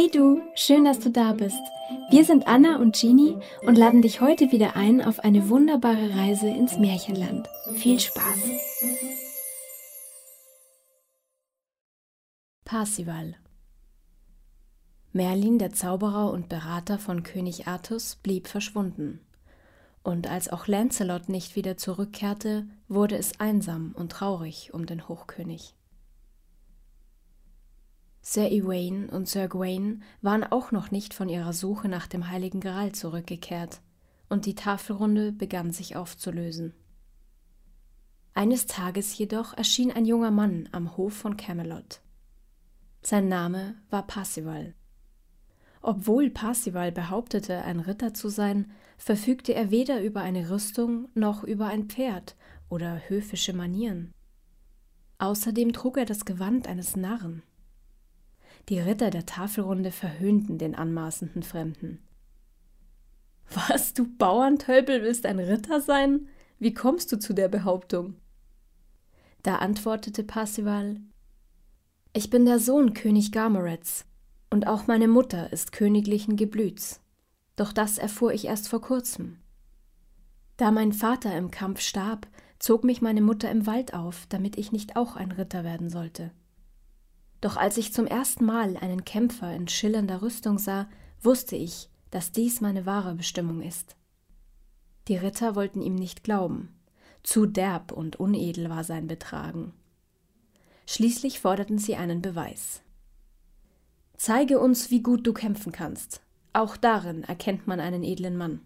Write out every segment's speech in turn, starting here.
Hey du, schön, dass du da bist. Wir sind Anna und Jeannie und laden dich heute wieder ein auf eine wunderbare Reise ins Märchenland. Viel Spaß! Parsival Merlin, der Zauberer und Berater von König Artus, blieb verschwunden. Und als auch Lancelot nicht wieder zurückkehrte, wurde es einsam und traurig um den Hochkönig. Sir Ewain und Sir Gawain waren auch noch nicht von ihrer Suche nach dem heiligen Gral zurückgekehrt, und die Tafelrunde begann sich aufzulösen. Eines Tages jedoch erschien ein junger Mann am Hof von Camelot. Sein Name war Parsival. Obwohl Parsival behauptete, ein Ritter zu sein, verfügte er weder über eine Rüstung noch über ein Pferd oder höfische Manieren. Außerdem trug er das Gewand eines Narren. Die Ritter der Tafelrunde verhöhnten den anmaßenden Fremden. Was, du Bauerntölpel, willst ein Ritter sein? Wie kommst du zu der Behauptung? Da antwortete Parsival, Ich bin der Sohn König Garmerets, und auch meine Mutter ist königlichen Geblüts. Doch das erfuhr ich erst vor kurzem. Da mein Vater im Kampf starb, zog mich meine Mutter im Wald auf, damit ich nicht auch ein Ritter werden sollte. Doch als ich zum ersten Mal einen Kämpfer in schillernder Rüstung sah, wusste ich, dass dies meine wahre Bestimmung ist. Die Ritter wollten ihm nicht glauben. Zu derb und unedel war sein Betragen. Schließlich forderten sie einen Beweis. Zeige uns, wie gut du kämpfen kannst. Auch darin erkennt man einen edlen Mann.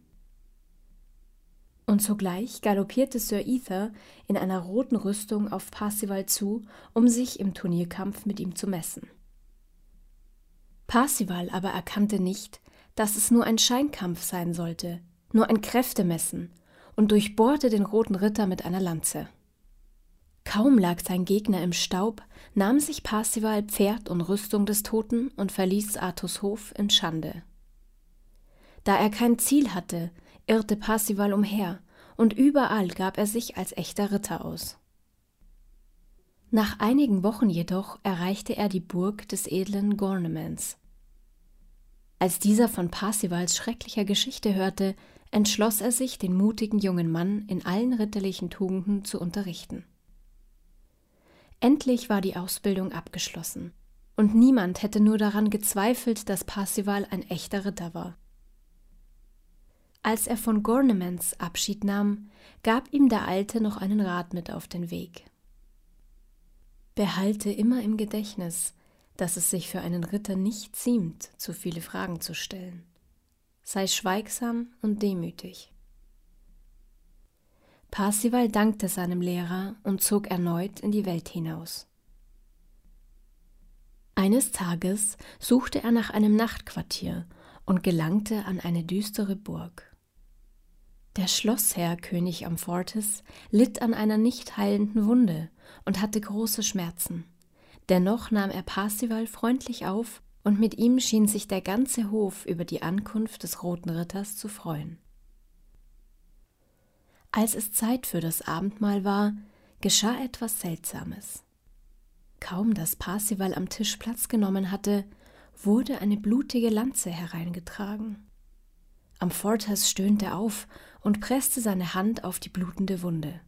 Und sogleich galoppierte Sir Ether in einer roten Rüstung auf Parsival zu, um sich im Turnierkampf mit ihm zu messen. Parsival aber erkannte nicht, dass es nur ein Scheinkampf sein sollte, nur ein Kräftemessen, und durchbohrte den roten Ritter mit einer Lanze. Kaum lag sein Gegner im Staub, nahm sich Parsival Pferd und Rüstung des Toten und verließ Artus Hof in Schande. Da er kein Ziel hatte, irrte Parsival umher, und überall gab er sich als echter Ritter aus. Nach einigen Wochen jedoch erreichte er die Burg des edlen Gornemans. Als dieser von Parsivals schrecklicher Geschichte hörte, entschloss er sich, den mutigen jungen Mann in allen ritterlichen Tugenden zu unterrichten. Endlich war die Ausbildung abgeschlossen, und niemand hätte nur daran gezweifelt, dass Parsival ein echter Ritter war. Als er von Gornemans Abschied nahm, gab ihm der Alte noch einen Rat mit auf den Weg. Behalte immer im Gedächtnis, dass es sich für einen Ritter nicht ziemt, zu viele Fragen zu stellen. Sei schweigsam und demütig. Parsival dankte seinem Lehrer und zog erneut in die Welt hinaus. Eines Tages suchte er nach einem Nachtquartier und gelangte an eine düstere Burg. Der Schlossherr König Amfortis litt an einer nicht heilenden Wunde und hatte große Schmerzen. Dennoch nahm er Parsival freundlich auf, und mit ihm schien sich der ganze Hof über die Ankunft des Roten Ritters zu freuen. Als es Zeit für das Abendmahl war, geschah etwas Seltsames. Kaum dass Parsival am Tisch Platz genommen hatte, wurde eine blutige Lanze hereingetragen. Amfortas stöhnte auf und presste seine Hand auf die blutende Wunde.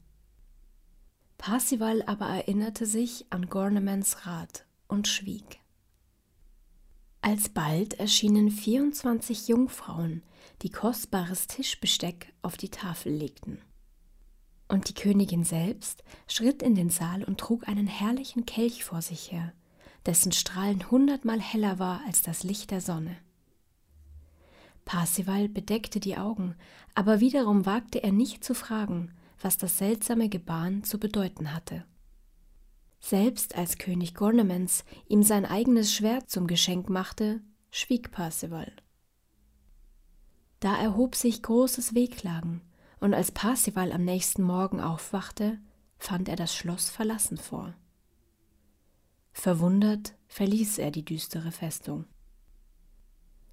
Parsival aber erinnerte sich an Gornemans Rat und schwieg. Alsbald erschienen 24 Jungfrauen, die kostbares Tischbesteck auf die Tafel legten. Und die Königin selbst schritt in den Saal und trug einen herrlichen Kelch vor sich her, dessen Strahlen hundertmal heller war als das Licht der Sonne. Parsival bedeckte die Augen, aber wiederum wagte er nicht zu fragen, was das seltsame Gebaren zu bedeuten hatte. Selbst als König Gornemans ihm sein eigenes Schwert zum Geschenk machte, schwieg Parsival. Da erhob sich großes Wehklagen, und als Parsival am nächsten Morgen aufwachte, fand er das Schloss verlassen vor. Verwundert verließ er die düstere Festung.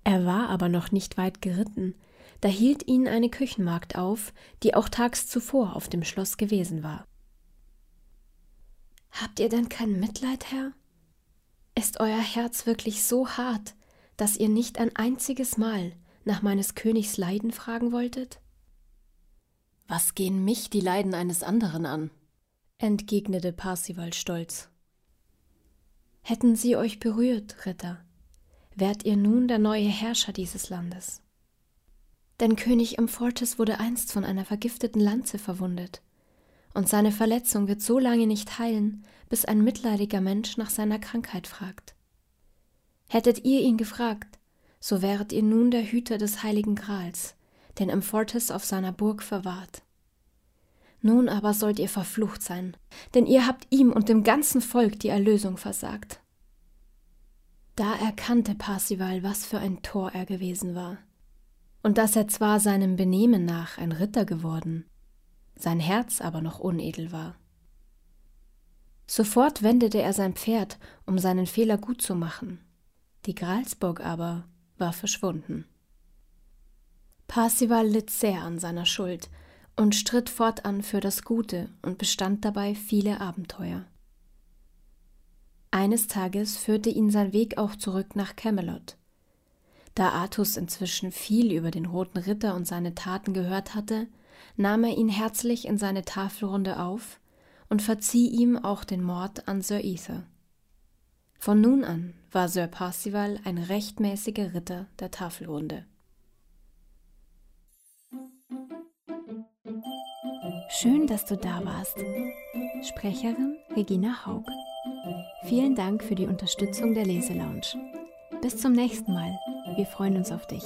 Er war aber noch nicht weit geritten, da hielt ihn eine Küchenmagd auf, die auch tags zuvor auf dem Schloss gewesen war. Habt ihr denn kein Mitleid, Herr? Ist euer Herz wirklich so hart, dass ihr nicht ein einziges Mal nach meines Königs Leiden fragen wolltet? Was gehen mich die Leiden eines anderen an? entgegnete Parsival stolz. Hätten sie euch berührt, Ritter, wärt ihr nun der neue Herrscher dieses Landes. Denn König Amfortes wurde einst von einer vergifteten Lanze verwundet, und seine Verletzung wird so lange nicht heilen, bis ein mitleidiger Mensch nach seiner Krankheit fragt. Hättet ihr ihn gefragt, so wäret ihr nun der Hüter des heiligen Grals, den Amfortes auf seiner Burg verwahrt. Nun aber sollt ihr verflucht sein, denn ihr habt ihm und dem ganzen Volk die Erlösung versagt. Da erkannte Parsival, was für ein Tor er gewesen war, und dass er zwar seinem Benehmen nach ein Ritter geworden, sein Herz aber noch unedel war. Sofort wendete er sein Pferd, um seinen Fehler gut zu machen. Die Gralsburg aber war verschwunden. Parsival litt sehr an seiner Schuld und stritt fortan für das Gute und bestand dabei viele Abenteuer. Eines Tages führte ihn sein Weg auch zurück nach Camelot. Da Artus inzwischen viel über den Roten Ritter und seine Taten gehört hatte, nahm er ihn herzlich in seine Tafelrunde auf und verzieh ihm auch den Mord an Sir Ether. Von nun an war Sir Parsival ein rechtmäßiger Ritter der Tafelrunde. Schön, dass du da warst. Sprecherin Regina Haug. Vielen Dank für die Unterstützung der Leselounge. Bis zum nächsten Mal. Wir freuen uns auf dich.